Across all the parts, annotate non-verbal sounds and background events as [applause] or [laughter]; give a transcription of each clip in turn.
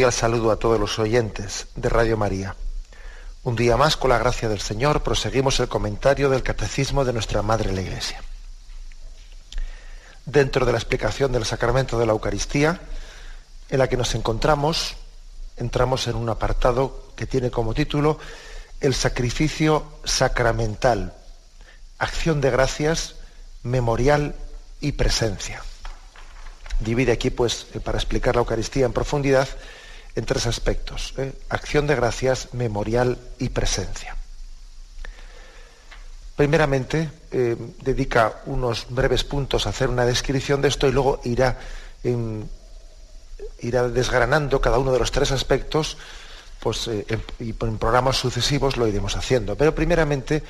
Cordial saludo a todos los oyentes de Radio María. Un día más, con la gracia del Señor, proseguimos el comentario del Catecismo de nuestra Madre la Iglesia. Dentro de la explicación del sacramento de la Eucaristía, en la que nos encontramos, entramos en un apartado que tiene como título El sacrificio sacramental, acción de gracias, memorial y presencia divide aquí, pues, eh, para explicar la Eucaristía en profundidad, en tres aspectos. ¿eh? Acción de gracias, memorial y presencia. Primeramente, eh, dedica unos breves puntos a hacer una descripción de esto y luego irá, irá desgranando cada uno de los tres aspectos pues, y en programas sucesivos lo iremos haciendo. Pero primeramente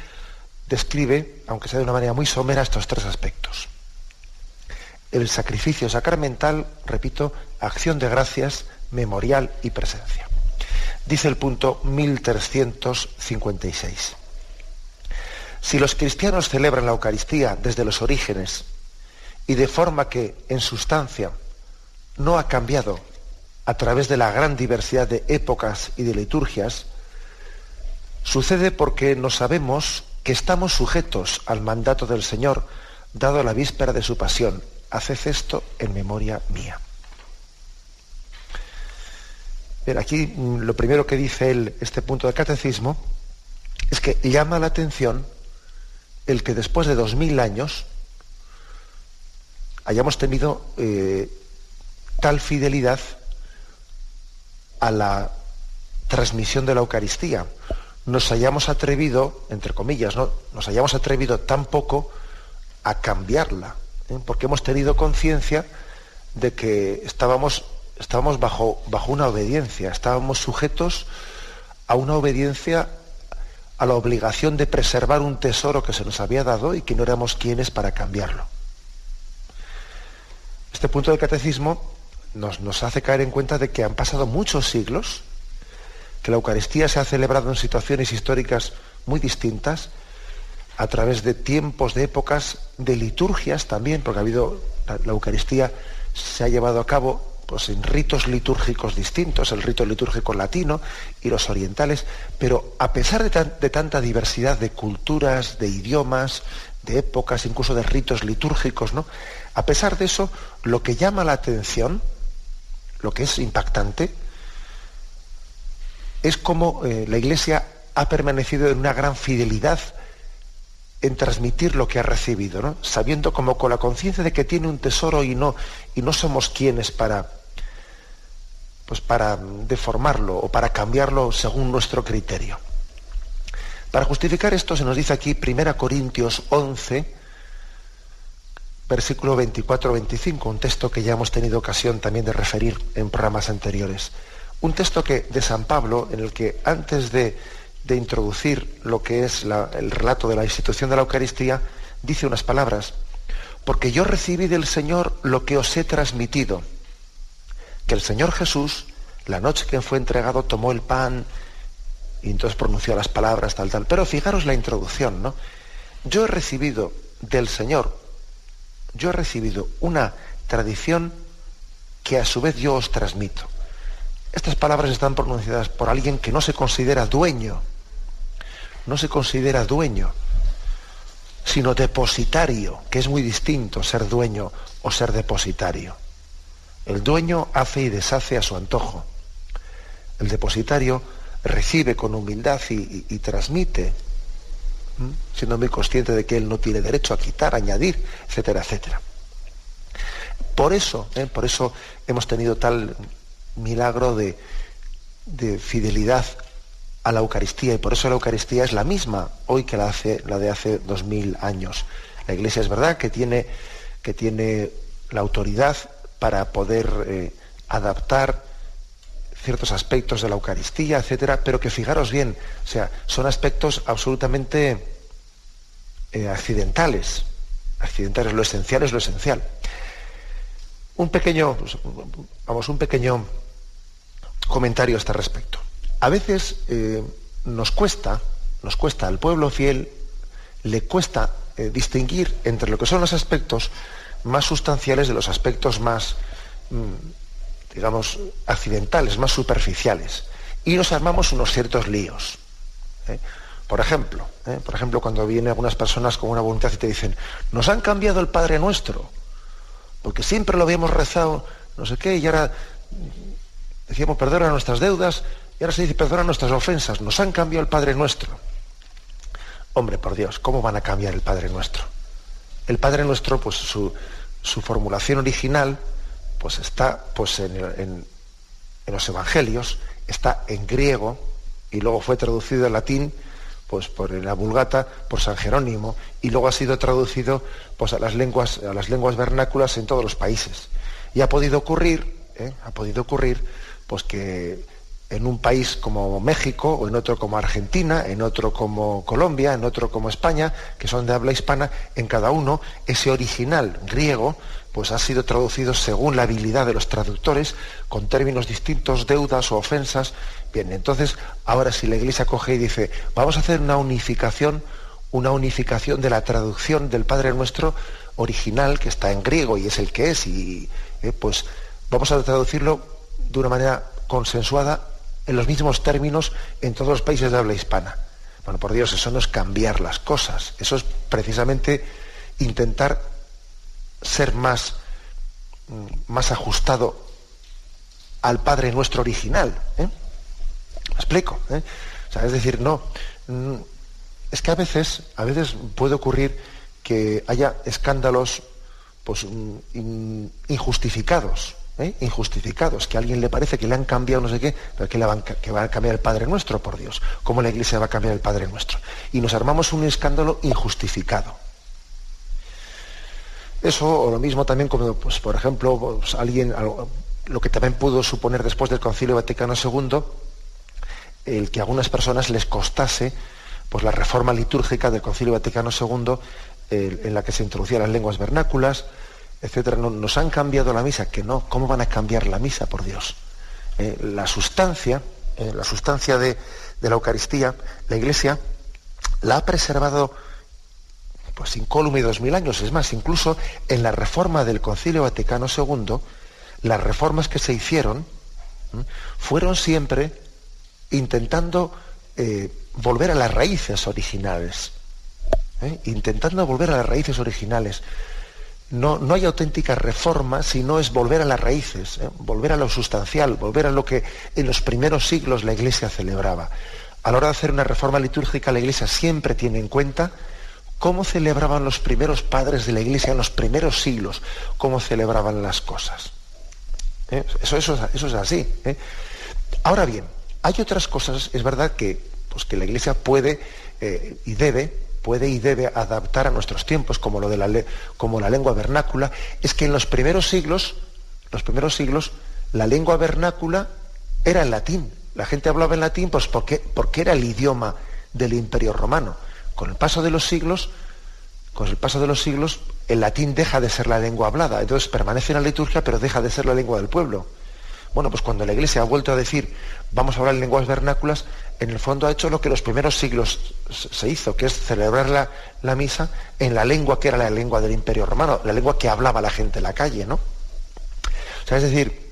describe, aunque sea de una manera muy somera, estos tres aspectos el sacrificio sacramental, repito, acción de gracias, memorial y presencia. Dice el punto 1356. Si los cristianos celebran la Eucaristía desde los orígenes y de forma que en sustancia no ha cambiado a través de la gran diversidad de épocas y de liturgias, sucede porque no sabemos que estamos sujetos al mandato del Señor dado la víspera de su pasión haced esto en memoria mía. Aquí mm, lo primero que dice este punto del catecismo es que llama la atención el que después de dos mil años hayamos tenido eh, tal fidelidad a la transmisión de la Eucaristía. Nos hayamos atrevido, entre comillas, ¿no? nos hayamos atrevido tan poco a cambiarla, ¿eh? porque hemos tenido conciencia de que estábamos, estábamos bajo, bajo una obediencia, estábamos sujetos a una obediencia a la obligación de preservar un tesoro que se nos había dado y que no éramos quienes para cambiarlo. Este punto del catecismo nos, nos, hace caer en cuenta de que han pasado muchos siglos, que la Eucaristía se ha celebrado en situaciones históricas muy distintas a través de tiempos, de épocas, de liturgias también, porque ha habido, la, Eucaristía se ha llevado a cabo pues, en ritos litúrgicos distintos, el rito litúrgico latino y los orientales, pero a pesar de, tanta diversidad de culturas, de idiomas, de épocas, incluso de ritos litúrgicos, ¿no? A pesar de eso, lo que llama la atención, lo que es impactante, es cómo eh, la Iglesia ha permanecido en una gran fidelidad en transmitir lo que ha recibido, ¿no? sabiendo como con la conciencia de que tiene un tesoro y no, y no somos quienes para, pues para deformarlo o para cambiarlo según nuestro criterio. Para justificar esto se nos dice aquí 1 Corintios 11, versículo 24-25, un texto que ya hemos tenido ocasión también de referir en programas anteriores. Un texto que, de San Pablo en el que antes de de introducir lo que es el relato de la institución de la Eucaristía, dice unas palabras, porque yo recibí del Señor lo que os he transmitido, que el Señor Jesús, la noche que fue entregado, tomó el pan y entonces pronunció las palabras, tal, tal. Pero fijaros la introducción, ¿no? Yo he recibido del Señor, yo he recibido una tradición que a su vez yo os transmito. Estas palabras están pronunciadas por alguien que no se considera dueño no se considera dueño, sino depositario, que es muy distinto ser dueño o ser depositario. El dueño hace y deshace a su antojo. El depositario recibe con humildad y, transmite, siendo muy consciente de que él no tiene derecho a quitar, añadir, etcétera, etcétera. Por eso, ¿eh? por eso hemos tenido tal milagro de, de fidelidad a la Eucaristía y por eso la Eucaristía es la misma hoy que la, hace, la de hace dos mil años. La Iglesia es verdad que tiene, que tiene la autoridad para poder eh, adaptar ciertos aspectos de la Eucaristía, etcétera, pero que fijaros bien, o sea, son aspectos absolutamente eh, accidentales. Accidentales, lo esencial es lo esencial. Un pequeño, pues, vamos, un pequeño comentario a este respecto. A veces eh, nos cuesta, nos cuesta al pueblo fiel, le cuesta distinguir entre lo que son los aspectos más sustanciales de los aspectos más, mm, digamos, accidentales, más superficiales. Y nos armamos unos ciertos líos. ¿eh? Por ejemplo, por ejemplo, cuando vienen algunas personas con una voluntad y te dicen, nos han cambiado el Padre Nuestro, porque siempre lo habíamos rezado, no sé qué, y ahora decíamos perdona nuestras deudas, y ahora se dice perdona nuestras ofensas, nos han cambiado el Padre Nuestro. Hombre, por Dios, ¿cómo van a cambiar el Padre Nuestro? El Padre Nuestro, pues su, formulación original, pues está pues, en, los Evangelios, está en griego y luego fue traducido al latín pues por la Vulgata, por San Jerónimo, y luego ha sido traducido pues, a, las lenguas, a las lenguas vernáculas en todos los países. Y ha podido ocurrir, ¿eh? ha podido ocurrir, pues que en un país como México, o en otro como Argentina, en otro como Colombia, en otro como España, que son de habla hispana, en cada uno ese original griego pues ha sido traducido según la habilidad de los traductores, con términos distintos, deudas o ofensas. Bien, entonces, ahora si la Iglesia coge y dice, vamos a hacer una unificación, una unificación de la traducción del Padre Nuestro original, que está en griego y es el que es, y eh, pues vamos a traducirlo de una manera consensuada en los mismos términos en todos los países de habla hispana. Bueno, por Dios, eso no es cambiar las cosas, eso es precisamente intentar ser más, mm, más ajustado al Padre nuestro original. ¿eh? ¿Me explico? ¿eh? es decir, no. Mm, es que a veces, a veces puede ocurrir que haya escándalos pues, mm, injustificados. ¿Eh? injustificados, que a alguien le parece que le han cambiado no sé qué, pero que, van, que va a cambiar el Padre Nuestro, por Dios. ¿Cómo la Iglesia va a cambiar el Padre Nuestro? Y nos armamos un escándalo injustificado. Eso, o lo mismo también como, pues, por ejemplo, pues, alguien, lo que también pudo suponer después del Concilio Vaticano II, el que a algunas personas les costase pues, la reforma litúrgica del Concilio Vaticano II, en la que se introducían las lenguas vernáculas, etcétera. nos han cambiado la misa, que no, ¿cómo van a cambiar la misa, por Dios? Eh, la sustancia, eh, la sustancia de, de la Eucaristía, la Iglesia la ha preservado pues incólume dos mil años. Es más, incluso en la reforma del Concilio Vaticano II, las reformas que se hicieron fueron siempre intentando eh, volver a las raíces originales. Intentando volver a las raíces originales. No, no, hay auténtica reforma si no es volver a las raíces, ¿eh? volver a lo sustancial, volver a lo que en los primeros siglos la Iglesia celebraba. A la hora de hacer una reforma litúrgica, la Iglesia siempre tiene en cuenta cómo celebraban los primeros padres de la iglesia en los primeros siglos, cómo celebraban las cosas. ¿Eh? Eso, eso, es así. ¿eh? Ahora bien, hay otras cosas, es verdad que, pues, que la iglesia puede eh, y debe, puede y debe adaptar a nuestros tiempos, como, lo de la, como la lengua vernácula, es que en los primeros siglos, los primeros siglos, la lengua vernácula era el latín. La gente hablaba en latín pues porque, porque era el idioma del imperio romano con el paso de los siglos, con el paso de los siglos, el latín deja de ser la lengua hablada, entonces permanece en la liturgia, pero deja de ser la lengua del pueblo. Bueno, pues cuando la Iglesia ha vuelto a decir, vamos a hablar en lenguas vernáculas, en el fondo ha hecho lo que los primeros siglos se hizo, que es celebrar la, misa en la lengua que era la lengua del Imperio Romano, la lengua que hablaba la gente en la calle, ¿no? O sea, es decir,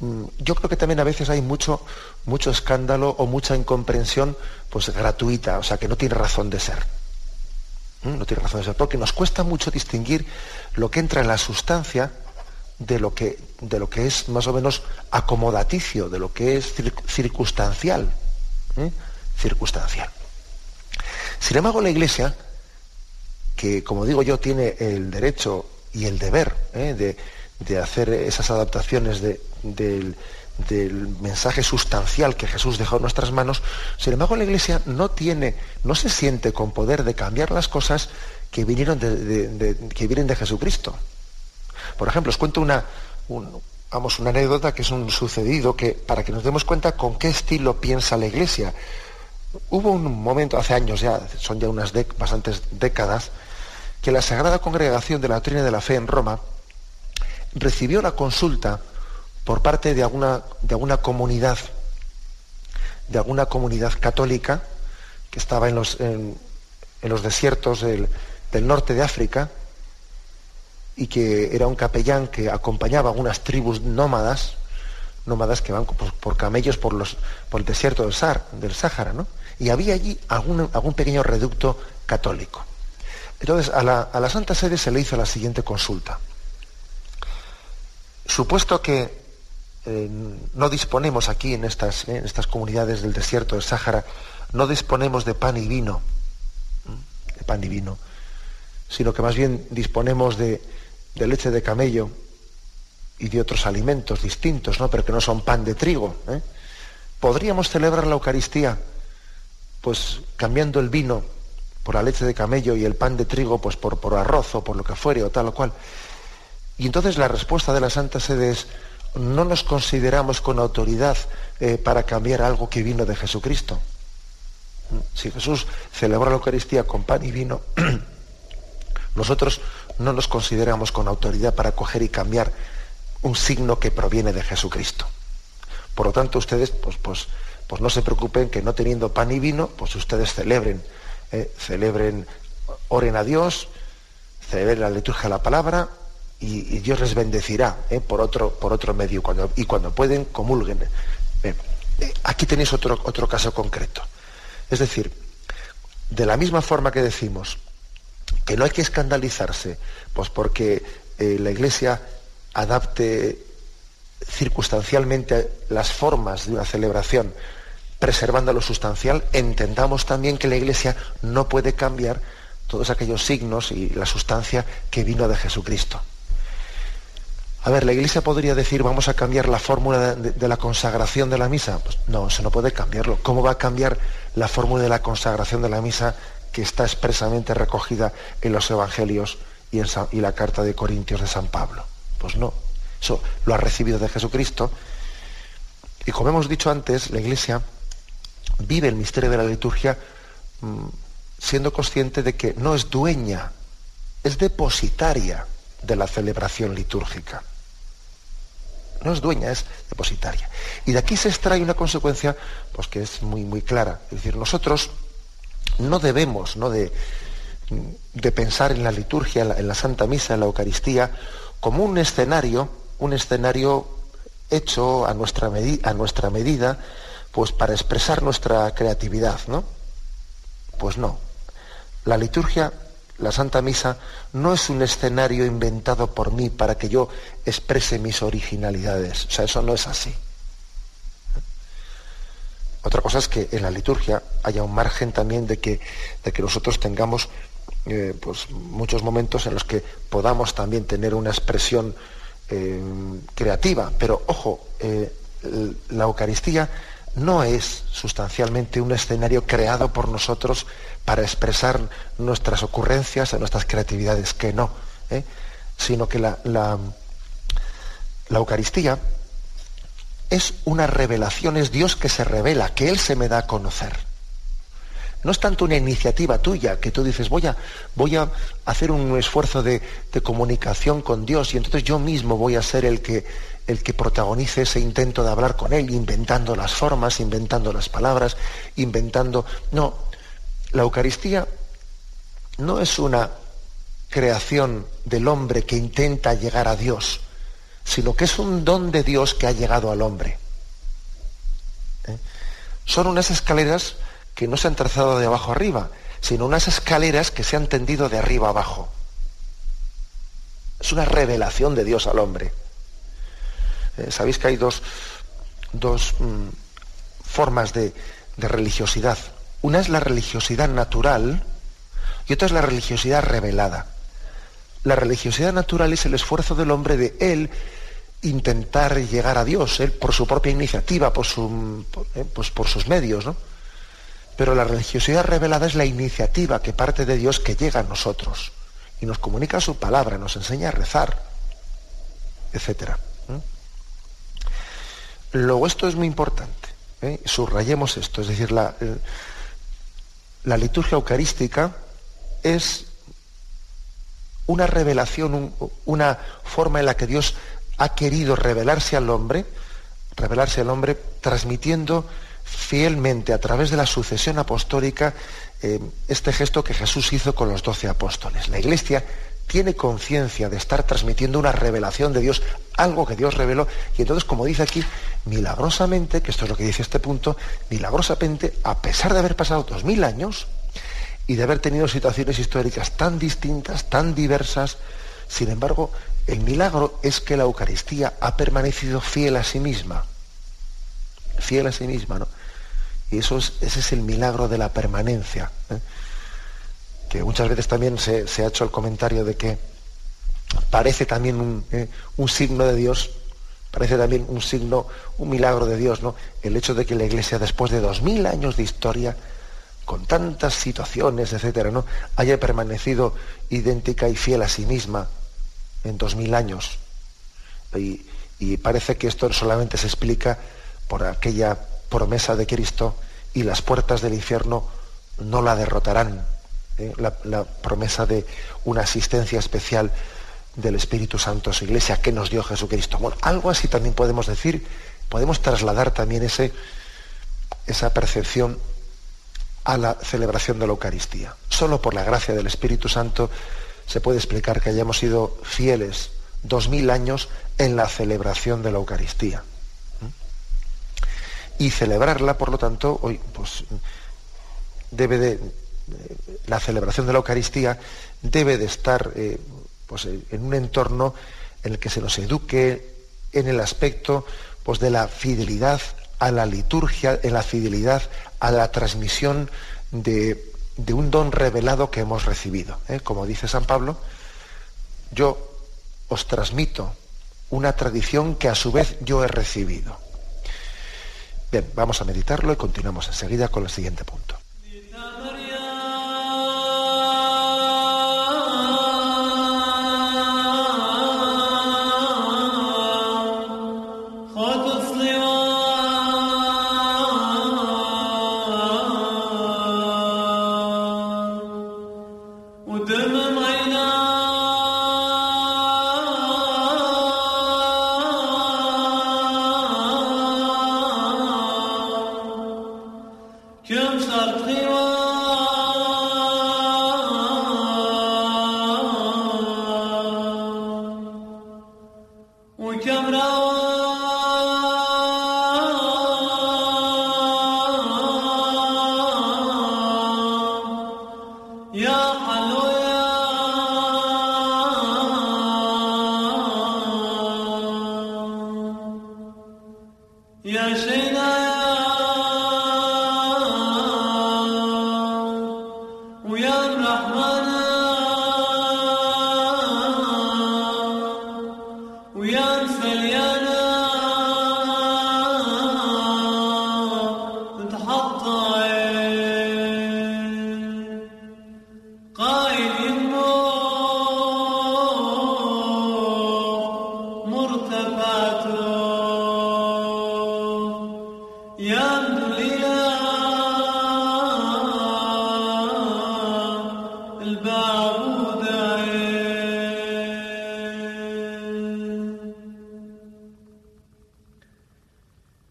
Mm, yo creo que también a veces hay mucho, mucho escándalo o mucha incomprensión pues, gratuita, o sea, que no tiene razón de ser. ¿Mm? No tiene razón de ser, porque nos cuesta mucho distinguir lo que entra en la sustancia de lo que, de lo que es más o menos acomodaticio, de lo que es circunstancial. ¿Eh? Circunstancial. Sin embargo, la Iglesia, que como digo yo, tiene el derecho y el deber ¿eh? de, de hacer esas adaptaciones del, mensaje sustancial que Jesús dejó en nuestras manos, sin embargo la Iglesia no tiene, no se siente con poder de cambiar las cosas que vinieron de, que vienen de Jesucristo. Por ejemplo, os cuento una, vamos, una anécdota que es un sucedido que, para que nos demos cuenta con qué estilo piensa la Iglesia. Hubo un momento, hace años ya, son ya unas bastantes décadas, que la Sagrada Congregación de la Doctrina de la Fe en Roma recibió la consulta por parte de alguna, de alguna comunidad, de alguna comunidad católica que estaba en los, en, los desiertos del, norte de África y que era un capellán que acompañaba a unas tribus nómadas, nómadas que van por, camellos por, el desierto del, Sáhara, ¿no? y había allí algún, pequeño reducto católico. Entonces, a la, Santa Sede se le hizo la siguiente consulta. Supuesto que eh, no disponemos aquí en estas, en estas comunidades del desierto del Sáhara, no disponemos de pan y vino, de pan y vino, sino que más bien disponemos de, leche de camello y de otros alimentos distintos, ¿no? pero que no son pan de trigo. ¿eh? ¿Podríamos celebrar la Eucaristía pues cambiando el vino por la leche de camello y el pan de trigo pues por, por arroz o por lo que fuere o tal o cual. Y entonces la respuesta de la Santa Sede es, no nos consideramos con autoridad eh, para cambiar algo que vino de Jesucristo. Si Jesús celebró la Eucaristía con pan y vino, [clears throat] nosotros no nos consideramos con autoridad para coger y cambiar un signo que proviene de Jesucristo. Por lo tanto, ustedes, pues, pues, pues no se preocupen que no teniendo pan y vino, pues ustedes celebren, eh, celebren, oren a Dios, celebren la liturgia de la palabra y, Dios les bendecirá eh, por, otro, por otro medio cuando, y cuando pueden comulguen. Eh, aquí tenéis otro, otro caso concreto. Es decir, de la misma forma que decimos que no hay que escandalizarse, pues porque la Iglesia adapte circunstancialmente las formas de una celebración preservando lo sustancial, entendamos también que la Iglesia no puede cambiar todos aquellos signos y la sustancia que vino de Jesucristo. A ver, la Iglesia podría decir, vamos a cambiar la fórmula de, la consagración de la misa. Pues no, eso no puede cambiarlo. ¿Cómo va a cambiar la fórmula de la consagración de la misa que está expresamente recogida en los Evangelios y en la carta de Corintios de San Pablo? Pues no. Eso lo ha recibido de Jesucristo. Y como hemos dicho antes, la Iglesia vive el misterio de la liturgia mm, siendo consciente de que no es dueña, es depositaria de la celebración litúrgica. No es dueña, es depositaria. Y de aquí se extrae una consecuencia pues, que es muy, muy clara. Es decir, nosotros no debemos ¿no? De, pensar en la liturgia, en la, Santa Misa, en la Eucaristía, como un escenario, un escenario hecho a nuestra, a nuestra medida, pues para expresar nuestra creatividad, ¿no? Pues no. La liturgia, la Santa Misa, no es un escenario inventado por mí para que yo exprese mis originalidades. O sea, eso no es así. Otra cosa es que en la liturgia haya un margen también de que, de que nosotros tengamos eh, pues, muchos momentos en los que podamos también tener una expresión eh, creativa. Pero ojo, eh, la Eucaristía no es sustancialmente un escenario creado por nosotros para expresar nuestras ocurrencias, nuestras creatividades, que no, sino que la, la, Eucaristía es una revelación, es Dios que se revela, que Él se me da a conocer. No es tanto una iniciativa tuya que tú dices, voy a, voy a hacer un esfuerzo de, de, comunicación con Dios y entonces yo mismo voy a ser el que, el que protagonice ese intento de hablar con Él, inventando las formas, inventando las palabras, inventando... No, la Eucaristía no es una creación del hombre que intenta llegar a Dios, sino que es un don de Dios que ha llegado al hombre. ¿Eh? Son unas escaleras que no se han trazado de abajo arriba, sino unas escaleras que se han tendido de arriba abajo. Es una revelación de Dios al hombre. Eh, sabéis que hay dos, mm, formas de, religiosidad. Una es la religiosidad natural y otra es la religiosidad revelada. La religiosidad natural es el esfuerzo del hombre de él intentar llegar a Dios, él por su propia iniciativa, por, eh, pues por sus medios, ¿no? Pero la religiosidad revelada es la iniciativa que parte de Dios que llega a nosotros y nos comunica su palabra, nos enseña a rezar, etc. Luego esto es muy importante, ¿eh? subrayemos esto, es decir, la, la liturgia eucarística es una revelación, una forma en la que Dios ha querido revelarse al hombre, revelarse al hombre transmitiendo fielmente a través de la sucesión apostólica eh, este gesto que Jesús hizo con los doce apóstoles. La Iglesia tiene conciencia de estar transmitiendo una revelación de Dios, algo que Dios reveló, y entonces, como dice aquí, milagrosamente, que esto es lo que dice este punto, milagrosamente, a pesar de haber pasado dos mil años y de haber tenido situaciones históricas tan distintas, tan diversas, sin embargo, el milagro es que la Eucaristía ha permanecido fiel a sí misma, fiel a sí misma, ¿no? Y eso es, ese es el milagro de la permanencia. ¿eh? Que muchas veces también se, ha hecho el comentario de que parece también ¿eh? un, signo de Dios, parece también un signo, un milagro de Dios, ¿no? El hecho de que la Iglesia, después de dos mil años de historia, con tantas situaciones, etcétera, ¿no? haya permanecido idéntica y fiel a sí misma en dos mil años. Y, parece que esto solamente se explica por aquella promesa de Cristo y las puertas del infierno no la derrotarán. ¿eh? La, promesa de una asistencia especial del Espíritu Santo a su iglesia que nos dio Jesucristo. Bueno, algo así también podemos decir, podemos trasladar también ese, esa percepción a la celebración de la Eucaristía. Solo por la gracia del Espíritu Santo se puede explicar que hayamos sido fieles dos mil años en la celebración de la Eucaristía y celebrarla, por lo tanto, hoy pues debe de la celebración de la Eucaristía debe de estar eh, pues, en un entorno en el que se nos eduque en el aspecto pues, de la fidelidad a la liturgia, en la fidelidad a la transmisión de, un don revelado que hemos recibido. ¿eh? Como dice San Pablo, yo os transmito una tradición que a su vez yo he recibido. Bien, vamos a meditarlo y continuamos enseguida con el siguiente punto.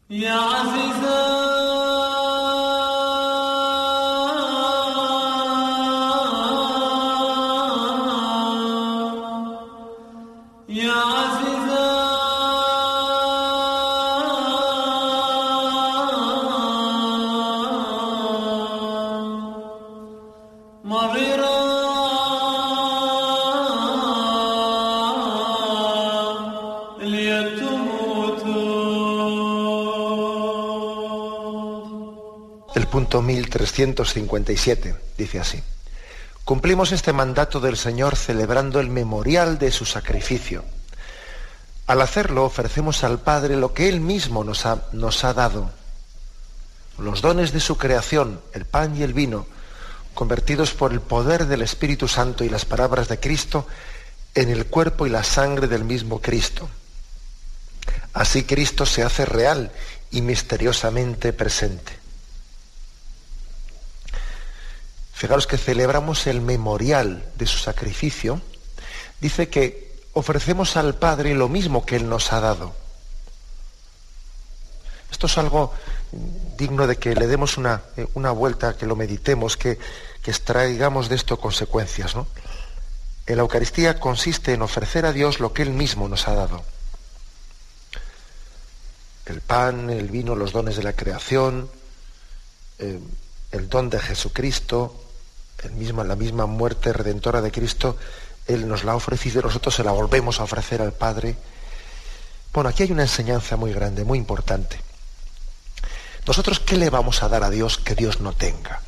Punto 1357 dice así. Cumplimos este mandato del Señor celebrando el memorial de su sacrificio. Al hacerlo ofrecemos al Padre lo que Él mismo nos ha, nos ha dado, los dones de su creación, el pan y el vino, convertidos por el poder del Espíritu Santo y las palabras de Cristo en el cuerpo y la sangre del mismo Cristo. Así Cristo se hace real y misteriosamente presente. Fijaros que celebramos el memorial de su sacrificio. Dice que ofrecemos al Padre lo mismo que Él nos ha dado. Esto es algo digno de que le demos una, eh, una vuelta, que lo meditemos, que, que extraigamos de esto consecuencias. ¿no? La Eucaristía consiste en ofrecer a Dios lo que Él mismo nos ha dado. El pan, el vino, los dones de la creación, eh, el don de Jesucristo, el mismo, la misma muerte redentora de Cristo, Él nos la ha ofrecido y nosotros se la volvemos a ofrecer al Padre. Bueno, aquí hay una enseñanza muy grande, muy importante. Nosotros, ¿qué le vamos a dar a Dios que Dios no tenga?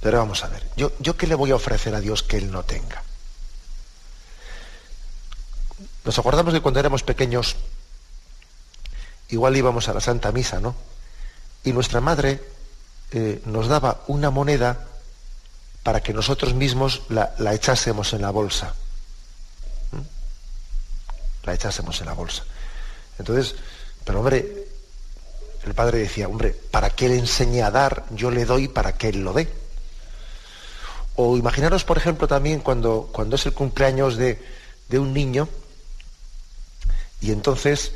Pero vamos a ver, ¿yo, yo qué le voy a ofrecer a Dios que Él no tenga? Nos acordamos de cuando éramos pequeños, igual íbamos a la Santa Misa, ¿no? Y nuestra madre eh, nos daba una moneda para que nosotros mismos la, echásemos en la bolsa. ¿Mm? La echásemos en la bolsa. Entonces, pero hombre, el padre decía, hombre, para que él enseñe a dar, yo le doy para que él lo dé. O imaginaros, por ejemplo, también cuando, cuando es el cumpleaños de, de un niño, y entonces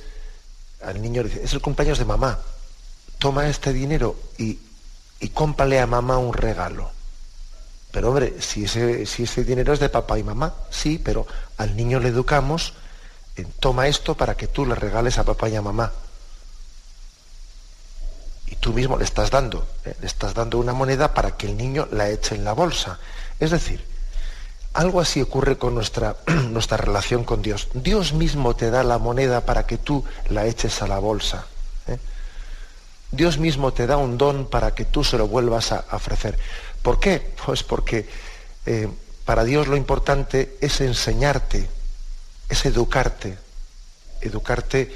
al niño le dice, es el cumpleaños de mamá, toma este dinero y, y cómpale a mamá un regalo. Pero hombre, si ese, si ese dinero es de papá y mamá, sí, pero al niño le educamos, toma esto para que tú le regales a papá y a mamá. Y tú mismo le estás dando, ¿eh? le estás dando una moneda para que el niño la eche en la bolsa. Es decir, algo así ocurre con nuestra, [clears throat] nuestra relación con Dios. Dios mismo te da la moneda para que tú la eches a la bolsa. ¿eh? Dios mismo te da un don para que tú se lo vuelvas a ofrecer. ¿Por qué? Pues porque eh, para Dios lo importante es enseñarte, es educarte, educarte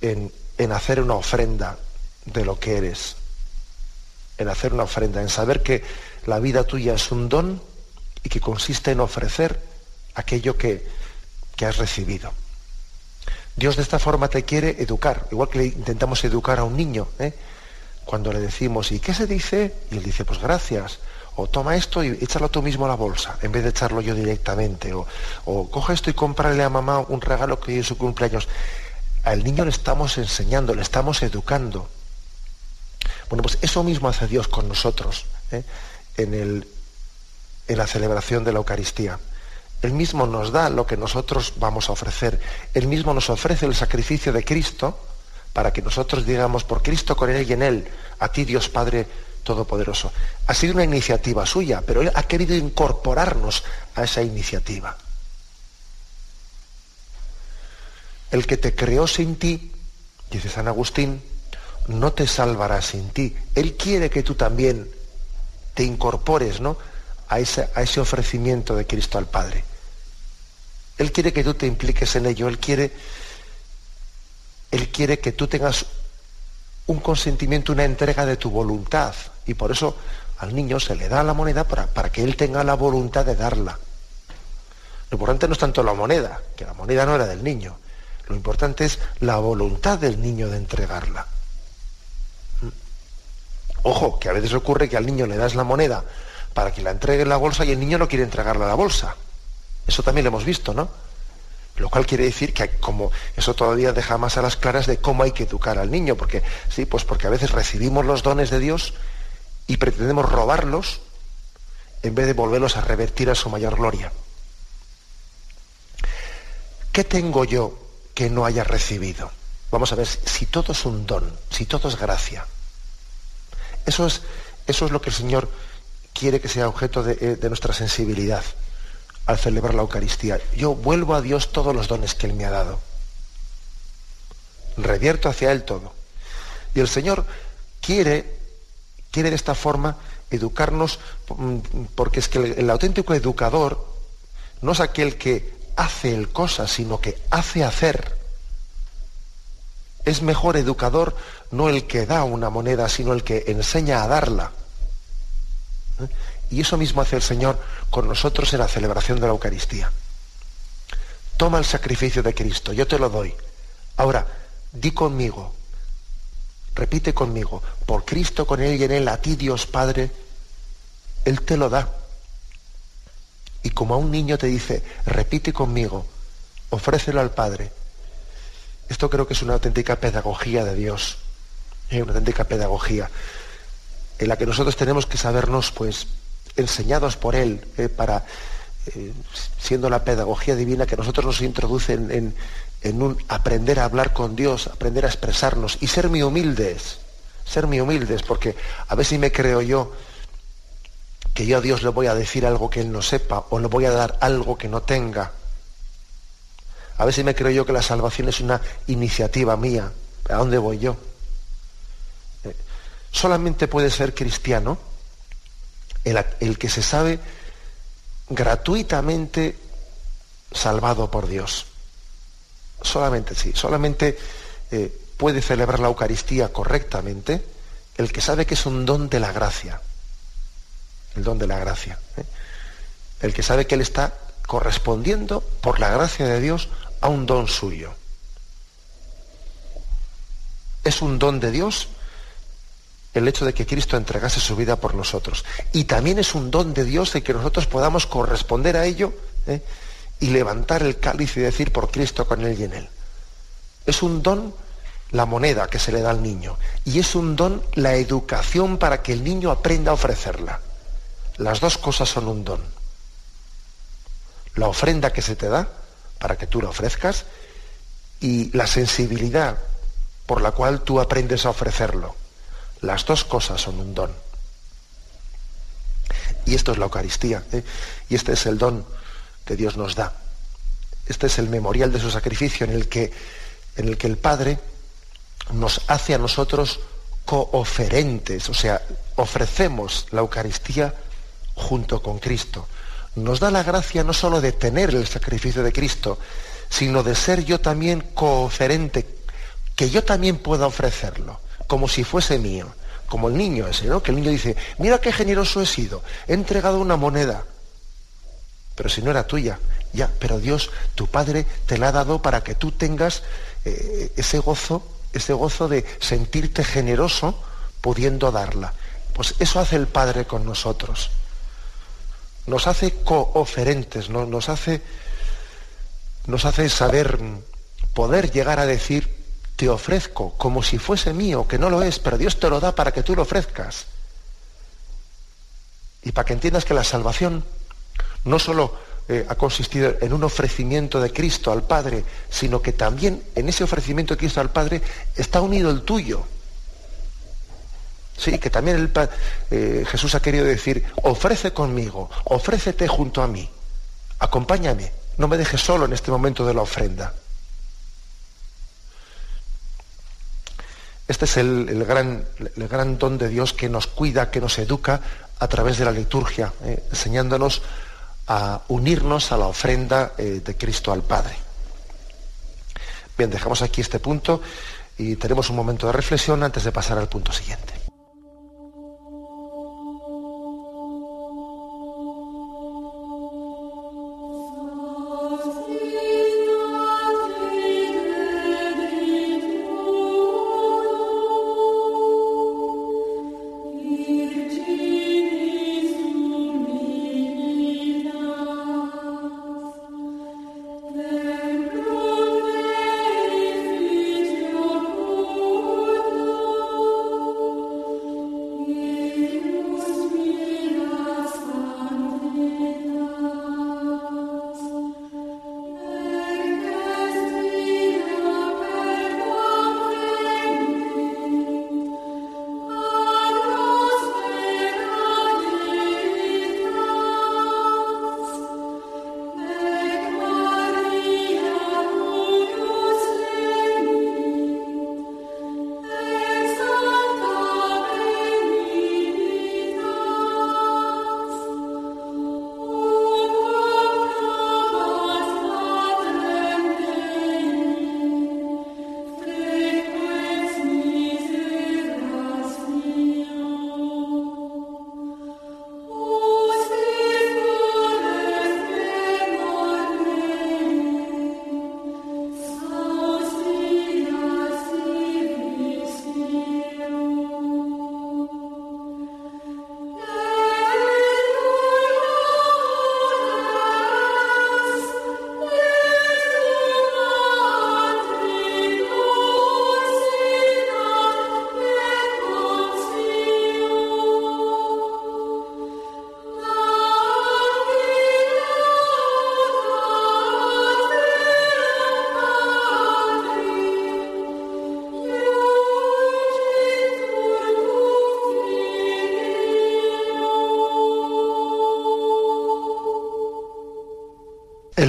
en, en hacer una ofrenda de lo que eres, en hacer una ofrenda, en saber que la vida tuya es un don y que consiste en ofrecer aquello que, que has recibido. Dios de esta forma te quiere educar, igual que le intentamos educar a un niño. ¿eh? Cuando le decimos, ¿y qué se dice? Y él dice, pues gracias. O toma esto y échalo tú mismo a la bolsa, en vez de echarlo yo directamente. O, o coge esto y cómprale a mamá un regalo que hoy es su cumpleaños. Al niño le estamos enseñando, le estamos educando. Bueno, pues eso mismo hace Dios con nosotros ¿eh? en, el, en la celebración de la Eucaristía. Él mismo nos da lo que nosotros vamos a ofrecer. Él mismo nos ofrece el sacrificio de Cristo para que nosotros digamos, por Cristo, con Él y en Él, a ti Dios Padre Todopoderoso. Ha sido una iniciativa suya, pero Él ha querido incorporarnos a esa iniciativa. El que te creó sin ti, dice San Agustín, no te salvará sin ti. Él quiere que tú también te incorpores ¿no? a, ese, a ese ofrecimiento de Cristo al Padre. Él quiere que tú te impliques en ello. Él quiere, él quiere que tú tengas un consentimiento, una entrega de tu voluntad. Y por eso al niño se le da la moneda para, para que él tenga la voluntad de darla. Lo importante no es tanto la moneda, que la moneda no era del niño. Lo importante es la voluntad del niño de entregarla. Ojo, que a veces ocurre que al niño le das la moneda para que la entregue en la bolsa y el niño no quiere entregarla a la bolsa. Eso también lo hemos visto, ¿no? Lo cual quiere decir que como eso todavía deja más a las claras de cómo hay que educar al niño, porque sí, pues porque a veces recibimos los dones de Dios y pretendemos robarlos en vez de volverlos a revertir a su mayor gloria. ¿Qué tengo yo que no haya recibido? Vamos a ver, si todo es un don, si todo es gracia. Eso es, eso es lo que el Señor quiere que sea objeto de, eh, de nuestra sensibilidad al celebrar la Eucaristía. Yo vuelvo a Dios todos los dones que Él me ha dado. Revierto hacia Él todo. Y el Señor quiere, quiere de esta forma educarnos, mm, porque es que el, auténtico educador no es aquel que hace el cosa, sino que hace hacer. Es mejor educador no el que da una moneda, sino el que enseña a darla. ¿Eh? Y eso mismo hace el Señor con nosotros en la celebración de la Eucaristía. Toma el sacrificio de Cristo, yo te lo doy. Ahora, di conmigo, repite conmigo, por Cristo, con Él y en Él, a ti Dios Padre, Él te lo da. Y como a un niño te dice, repite conmigo, ofrécelo al Padre. Esto creo que es una auténtica pedagogía de Dios, ¿eh? una auténtica pedagogía, en la que nosotros tenemos que sabernos, pues, enseñados por Él, ¿eh? para, eh, siendo la pedagogía divina que nosotros nos introduce en, en un aprender a hablar con Dios, aprender a expresarnos y ser muy humildes, ser muy humildes, porque a ver si me creo yo que yo a Dios le voy a decir algo que Él no sepa o le voy a dar algo que no tenga. A ver si me creo yo que la salvación es una iniciativa mía. ¿A dónde voy yo? Eh, solamente puede ser cristiano el, que se sabe gratuitamente salvado por Dios. Solamente sí, solamente eh, puede celebrar la Eucaristía correctamente el que sabe que es un don de la gracia. El don de la gracia. ¿eh? El que sabe que él está correspondiendo por la gracia de Dios a un don suyo. Es un don de Dios el hecho de que Cristo entregase su vida por nosotros. Y también es un don de Dios de que nosotros podamos corresponder a ello ¿eh? y levantar el cáliz y decir por Cristo con él y en él. Es un don la moneda que se le da al niño y es un don la educación para que el niño aprenda a ofrecerla. Las dos cosas son un don. La ofrenda que se te da para que tú la ofrezcas y la sensibilidad por la cual tú aprendes a ofrecerlo. Las dos cosas son un don. Y esto es la Eucaristía. ¿eh? Y este es el don que Dios nos da. Este es el memorial de su sacrificio en el que, en el, que el Padre nos hace a nosotros cooferentes, o sea, ofrecemos la Eucaristía junto con Cristo. Nos da la gracia no solo de tener el sacrificio de Cristo, sino de ser yo también cooferente, que yo también pueda ofrecerlo, como si fuese mío, como el niño ese, ¿no? Que el niño dice, mira qué generoso he sido, he entregado una moneda, pero si no era tuya, ya, pero Dios, tu Padre, te la ha dado para que tú tengas eh, ese gozo, ese gozo de sentirte generoso pudiendo darla. Pues eso hace el Padre con nosotros. Nos hace cooferentes, ¿no? nos, hace, nos hace saber, poder llegar a decir, te ofrezco como si fuese mío, que no lo es, pero Dios te lo da para que tú lo ofrezcas. Y para que entiendas que la salvación no solo eh, ha consistido en un ofrecimiento de Cristo al Padre, sino que también en ese ofrecimiento de Cristo al Padre está unido el tuyo. Sí, que también el, eh, Jesús ha querido decir, ofrece conmigo, ofrécete junto a mí, acompáñame, no me dejes solo en este momento de la ofrenda. Este es el, gran, don de Dios que nos cuida, que nos educa a través de la liturgia, eh, enseñándonos a unirnos a la ofrenda eh, de Cristo al Padre. Bien, dejamos aquí este punto y tenemos un momento de reflexión antes de pasar al punto siguiente.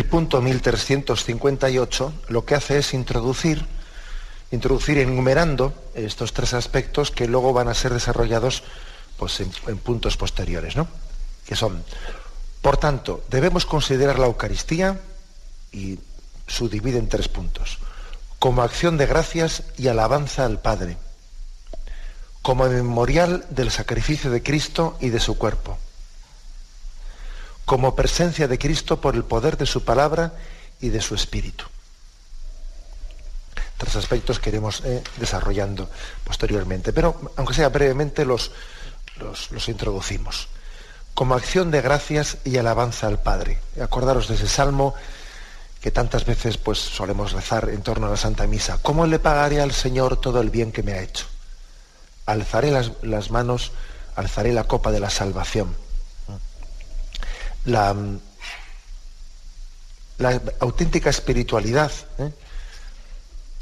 El punto 1358 lo que hace es introducir, introducir enumerando estos tres aspectos que luego van a ser desarrollados pues, en, puntos posteriores, ¿no? Que son, por tanto, debemos considerar la Eucaristía y subdivide en tres puntos. Como acción de gracias y alabanza al Padre. Como memorial del sacrificio de Cristo y de su cuerpo. Como presencia de Cristo por el poder de su palabra y de su espíritu. Tres aspectos que iremos eh, desarrollando posteriormente, pero aunque sea brevemente los, los, los introducimos. Como acción de gracias y alabanza al Padre. Acordaros de ese salmo que tantas veces pues solemos rezar en torno a la Santa Misa. ¿Cómo le pagaré al Señor todo el bien que me ha hecho? Alzaré las, manos, alzaré la copa de la salvación. La, auténtica espiritualidad ¿eh?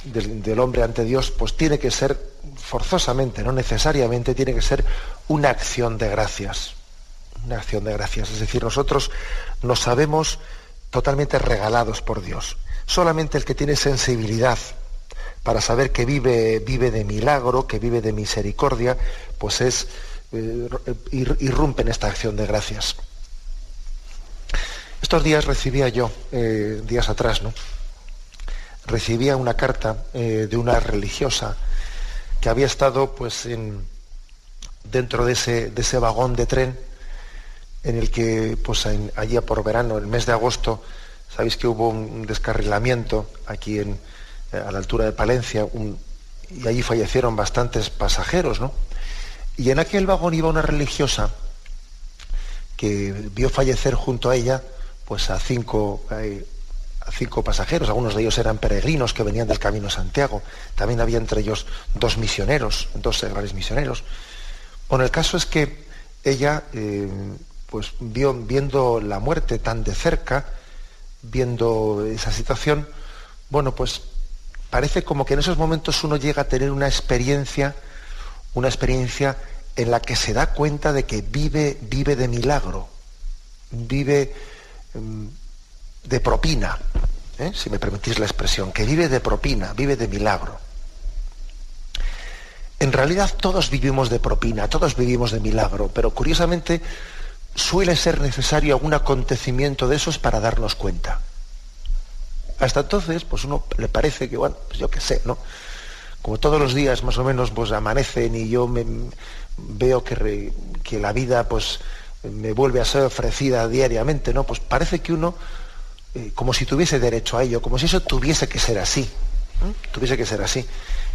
del, hombre ante Dios, pues tiene que ser forzosamente, no necesariamente, tiene que ser una acción de gracias. Una acción de gracias. Es decir, nosotros no sabemos totalmente regalados por Dios. Solamente el que tiene sensibilidad para saber que vive, vive de milagro, que vive de misericordia, pues es eh, irrumpe en esta acción de gracias. Estos días recibía yo, eh, días atrás, ¿no? Recibía una carta eh, de una religiosa que había estado pues en, dentro de ese, de ese vagón de tren en el que, pues allá por verano, el mes de agosto, sabéis que hubo un descarrilamiento aquí en, eh, a la altura de Palencia, y allí fallecieron bastantes pasajeros, ¿no? Y en aquel vagón iba una religiosa que vio fallecer junto a ella, pues a cinco, a cinco pasajeros, algunos de ellos eran peregrinos que venían del Camino Santiago, también había entre ellos dos misioneros, dos seglares misioneros. Bueno, el caso es que ella eh, pues viendo la muerte tan de cerca, viendo esa situación, bueno, pues parece como que en esos momentos uno llega a tener una experiencia, una experiencia en la que se da cuenta de que vive, vive de milagro, vive de propina, ¿eh? si me permitís la expresión, que vive de propina, vive de milagro. En realidad todos vivimos de propina, todos vivimos de milagro, pero curiosamente suele ser necesario algún acontecimiento de esos para darnos cuenta. Hasta entonces, pues uno le parece que, bueno, pues yo qué sé, ¿no? Como todos los días más o menos pues amanecen y yo me, veo que la vida pues me vuelve a ser ofrecida diariamente, ¿no? Pues parece que uno, eh, como si tuviese derecho a ello, como si eso tuviese que ser así, tuviese que ser así.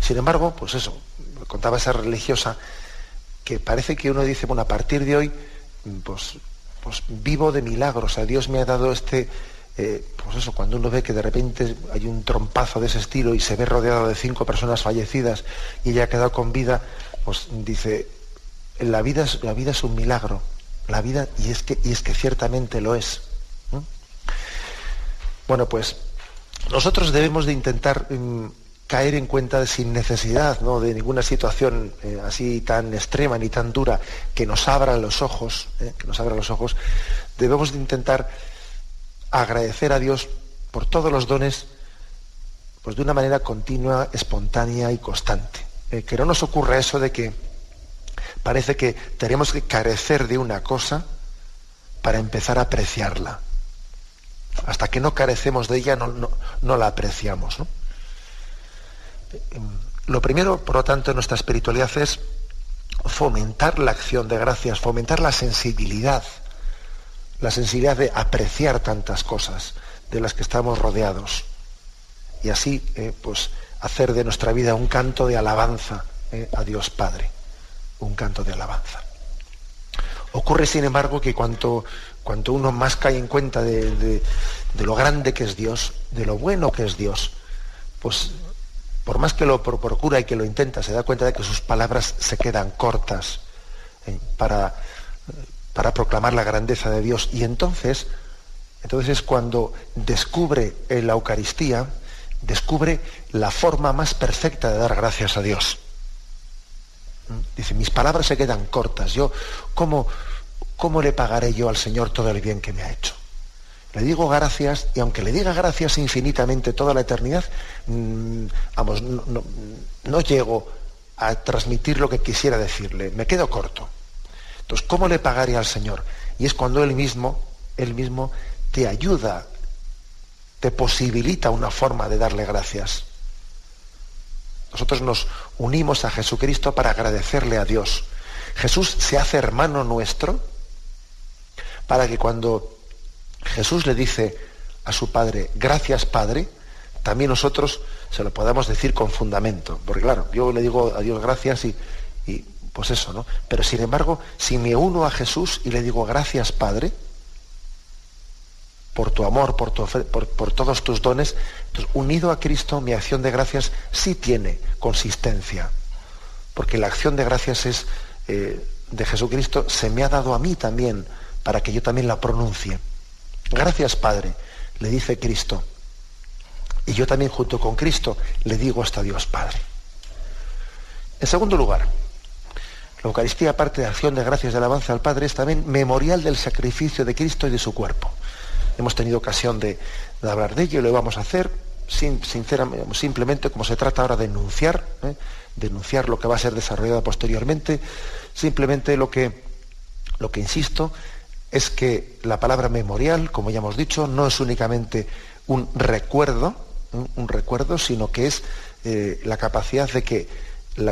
Sin embargo, pues eso, contaba esa religiosa, que parece que uno dice, bueno, a partir de hoy, pues, pues vivo de milagros, a Dios me ha dado este, eh, pues eso, cuando uno ve que de repente hay un trompazo de ese estilo y se ve rodeado de cinco personas fallecidas y ella ha quedado con vida, pues dice, la vida la vida es un milagro, la vida, y es que, y es que ciertamente lo es. Bueno, pues nosotros debemos de intentar mm, caer en cuenta sin necesidad ¿no? de ninguna situación eh, así tan extrema ni tan dura que nos abra los ojos, eh, que nos los ojos, debemos de intentar agradecer a Dios por todos los dones, pues de una manera continua, espontánea y constante. Eh, que no nos ocurra eso de que parece que tenemos que carecer de una cosa para empezar a apreciarla. Hasta que no carecemos de ella no, la apreciamos. Lo primero, por lo tanto, en nuestra espiritualidad es fomentar la acción de gracias, fomentar la sensibilidad, la sensibilidad de apreciar tantas cosas de las que estamos rodeados. Y así, eh, pues, hacer de nuestra vida un canto de alabanza eh, a Dios Padre, un canto de alabanza. Ocurre, sin embargo, que cuanto, cuanto uno más cae en cuenta de, de lo grande que es Dios, de lo bueno que es Dios, pues por más que lo procura y que lo intenta, se da cuenta de que sus palabras se quedan cortas eh, para, para proclamar la grandeza de Dios. Y entonces, entonces es cuando descubre en la Eucaristía, descubre la forma más perfecta de dar gracias a Dios. Dice, mis palabras se quedan cortas. Yo, ¿cómo, ¿cómo le pagaré yo al Señor todo el bien que me ha hecho? Le digo gracias y aunque le diga gracias infinitamente toda la eternidad, mm, vamos, no, llego a transmitir lo que quisiera decirle, me quedo corto. Entonces, ¿cómo le pagaré al Señor? Y es cuando Él mismo, Él mismo te ayuda, te posibilita una forma de darle gracias. Nosotros nos unimos a Jesucristo para agradecerle a Dios. Jesús se hace hermano nuestro para que cuando Jesús le dice a su Padre, gracias Padre, también nosotros se lo podamos decir con fundamento. Porque claro, yo le digo a Dios gracias y, y pues eso, ¿no? Pero sin embargo, si me uno a Jesús y le digo gracias Padre, por tu amor, por, todos tus dones, entonces, unido a Cristo, mi acción de gracias sí tiene consistencia. Porque la acción de gracias es eh, de Jesucristo, se me ha dado a mí también, para que yo también la pronuncie. Gracias, Padre, le dice Cristo. Y yo también junto con Cristo le digo hasta Dios Padre. En segundo lugar, la Eucaristía, aparte de acción de gracias de alabanza al Padre, es también memorial del sacrificio de Cristo y de su cuerpo. Hemos tenido ocasión de, hablar de ello lo vamos a hacer sin, sinceramente, simplemente como se trata ahora de enunciar, ¿eh? denunciar lo que va a ser desarrollado posteriormente, simplemente lo que, lo que insisto es que la palabra memorial, como ya hemos dicho, no es únicamente un recuerdo, un recuerdo, sino que es eh, la capacidad de que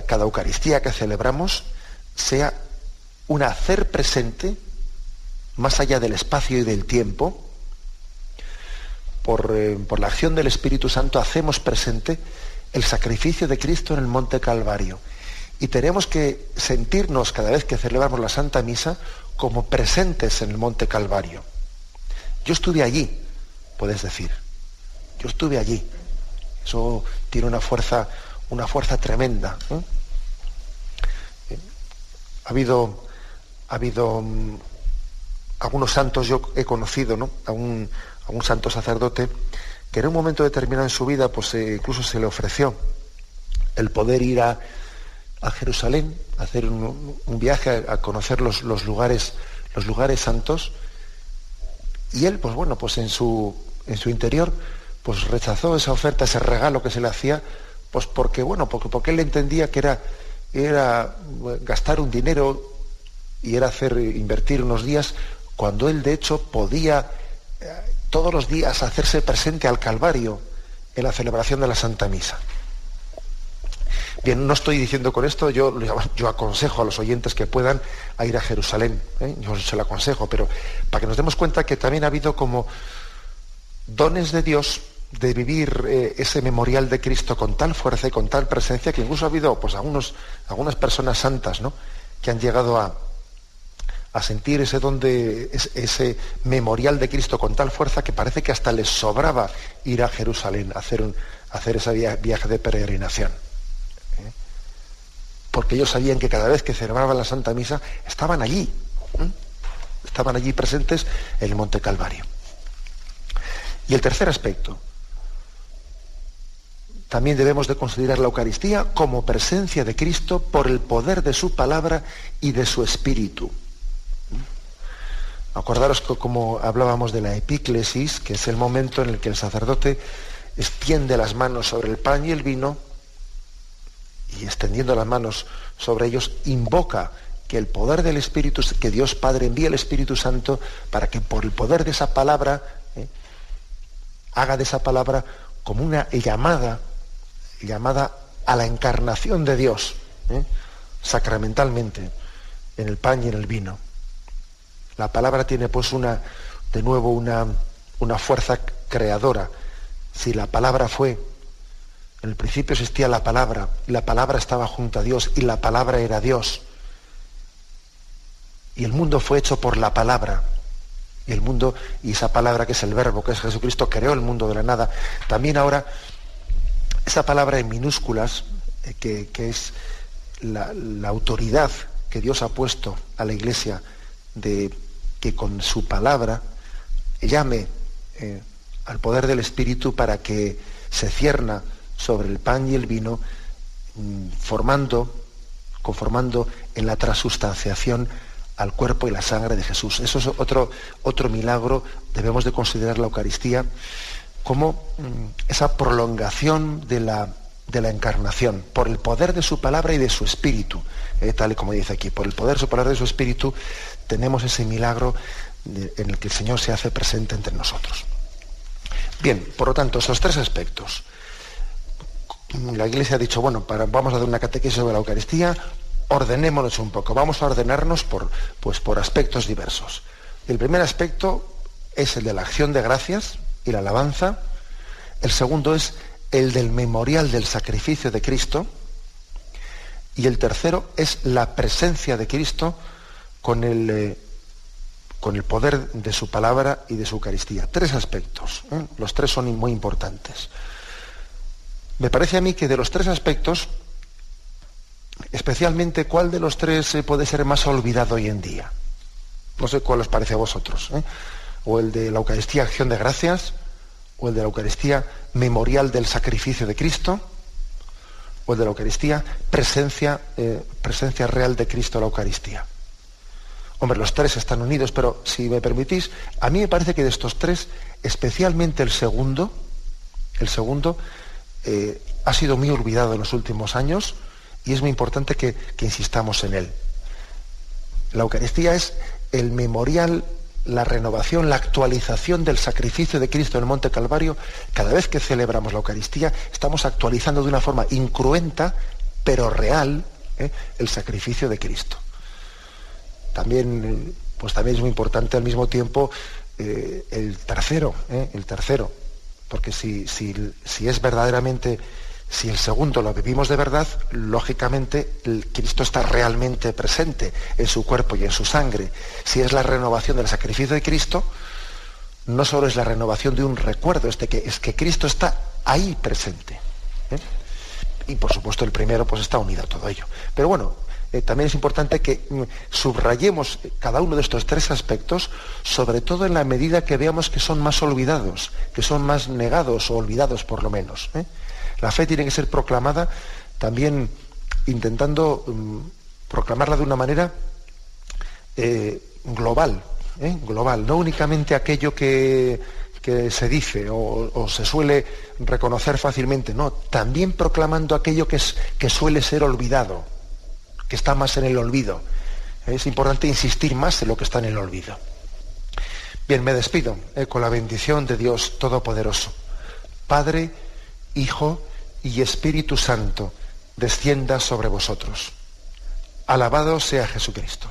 cada Eucaristía que celebramos sea un hacer presente, más allá del espacio y del tiempo, por, eh, por la acción del Espíritu Santo hacemos presente el sacrificio de Cristo en el Monte Calvario. Y tenemos que sentirnos cada vez que celebramos la Santa Misa como presentes en el Monte Calvario. Yo estuve allí, puedes decir. Yo estuve allí. Eso tiene una fuerza, una fuerza tremenda. Ha habido, ha habido mm, algunos santos, yo he conocido, ¿no? Santo sacerdote que en un momento determinado en su vida, pues eh, incluso se le ofreció el poder ir a, a Jerusalén, hacer un, viaje a, conocer los, lugares, los lugares santos, y él, pues bueno, pues en su, en su interior, pues rechazó esa oferta, ese regalo que se le hacía, pues porque, bueno, porque, porque él entendía que era, era gastar un dinero y era hacer, invertir unos días, cuando él de hecho podía todos los días hacerse presente al Calvario en la celebración de la Santa Misa. Bien, no estoy diciendo con esto, yo, yo aconsejo a los oyentes que puedan a ir a Jerusalén, ¿eh? yo se lo aconsejo, pero para que nos demos cuenta que también ha habido como dones de Dios de vivir eh, ese memorial de Cristo con tal fuerza y con tal presencia que incluso ha habido pues algunos, algunas personas santas ¿no? que han llegado a, a sentir ese don de ese memorial de Cristo con tal fuerza que parece que hasta les sobraba ir a Jerusalén a hacer, hacer ese viaje de peregrinación porque ellos sabían que cada vez que celebraban la Santa Misa estaban allí, estaban allí presentes en el Monte Calvario. Y el tercer aspecto, también debemos de considerar la Eucaristía como presencia de Cristo por el poder de su palabra y de su espíritu. Acordaros que como hablábamos de la epíclesis, que es el momento en el que el sacerdote extiende las manos sobre el pan y el vino y extendiendo las manos sobre ellos, invoca que el poder del Espíritu, que Dios Padre envíe el Espíritu Santo para que por el poder de esa palabra, ¿eh? haga de esa palabra como una llamada, llamada a la encarnación de Dios, ¿eh? sacramentalmente, en el pan y en el vino. La palabra tiene pues una, de nuevo, una, una fuerza creadora. Si la palabra fue en el principio existía la palabra, y la palabra estaba junto a Dios, y la palabra era Dios. Y el mundo fue hecho por la palabra. Y el mundo, y esa palabra que es el verbo, que es Jesucristo, creó el mundo de la nada. También ahora, esa palabra en minúsculas, eh, que, es la, autoridad que Dios ha puesto a la iglesia de que con su palabra llame eh, al poder del Espíritu para que se cierna sobre el pan y el vino, mm, formando, conformando en la transustanciación al cuerpo y la sangre de Jesús. Eso es otro, otro milagro, debemos de considerar la Eucaristía como mm, esa prolongación de la, de la encarnación, por el poder de su palabra y de su espíritu, eh, tal y como dice aquí, por el poder de su palabra y de su espíritu tenemos ese milagro en el que el Señor se hace presente entre nosotros. Bien, por lo tanto, esos tres aspectos. La Iglesia ha dicho, bueno, vamos a dar una catequesis sobre la Eucaristía, ordenémonos un poco, vamos a ordenarnos por, pues, por aspectos diversos. El primer aspecto es el de la acción de gracias y la alabanza. El segundo es el del memorial del sacrificio de Cristo. Y el tercero es la presencia de Cristo con el, eh, con el poder de su palabra y de su Eucaristía. Tres aspectos. ¿eh? Los tres son muy importantes. Me parece a mí que de los tres aspectos, especialmente cuál de los tres eh, puede ser más olvidado hoy en día. No sé cuál os parece a vosotros. O el de la Eucaristía acción de gracias, o el de la Eucaristía memorial del sacrificio de Cristo, o el de la Eucaristía presencia, presencia real de Cristo la Eucaristía. Hombre, los tres están unidos, pero si me permitís, a mí me parece que de estos tres, especialmente el segundo, el segundo, eh, ha sido muy olvidado en los últimos años y es muy importante que, insistamos en él. La Eucaristía es el memorial, la renovación, la actualización del sacrificio de Cristo en el Monte Calvario. Cada vez que celebramos la Eucaristía estamos actualizando de una forma incruenta, pero real, ¿eh? el sacrificio de Cristo. También, pues también es muy importante al mismo tiempo eh, el tercero, el tercero, porque si, si, si es verdaderamente, si el segundo lo vivimos de verdad, lógicamente Cristo está realmente presente en su cuerpo y en su sangre. Si es la renovación del sacrificio de Cristo, no solo es la renovación de un recuerdo, es, que, es que Cristo está ahí presente. ¿eh? Y por supuesto el primero pues está unido a todo ello. Pero bueno, eh, también es importante que mm, subrayemos cada uno de estos tres aspectos, sobre todo en la medida que veamos que son más olvidados, que son más negados o olvidados por lo menos. ¿eh? La fe tiene que ser proclamada también intentando mm, proclamarla de una manera eh, global, global, no únicamente aquello que, se dice o, se suele reconocer fácilmente, no, también proclamando aquello que, es, que suele ser olvidado que está más en el olvido. Es importante insistir más en lo que está en el olvido. Bien, me despido eh, con la bendición de Dios Todopoderoso. Padre, Hijo y Espíritu Santo, descienda sobre vosotros. Alabado sea Jesucristo.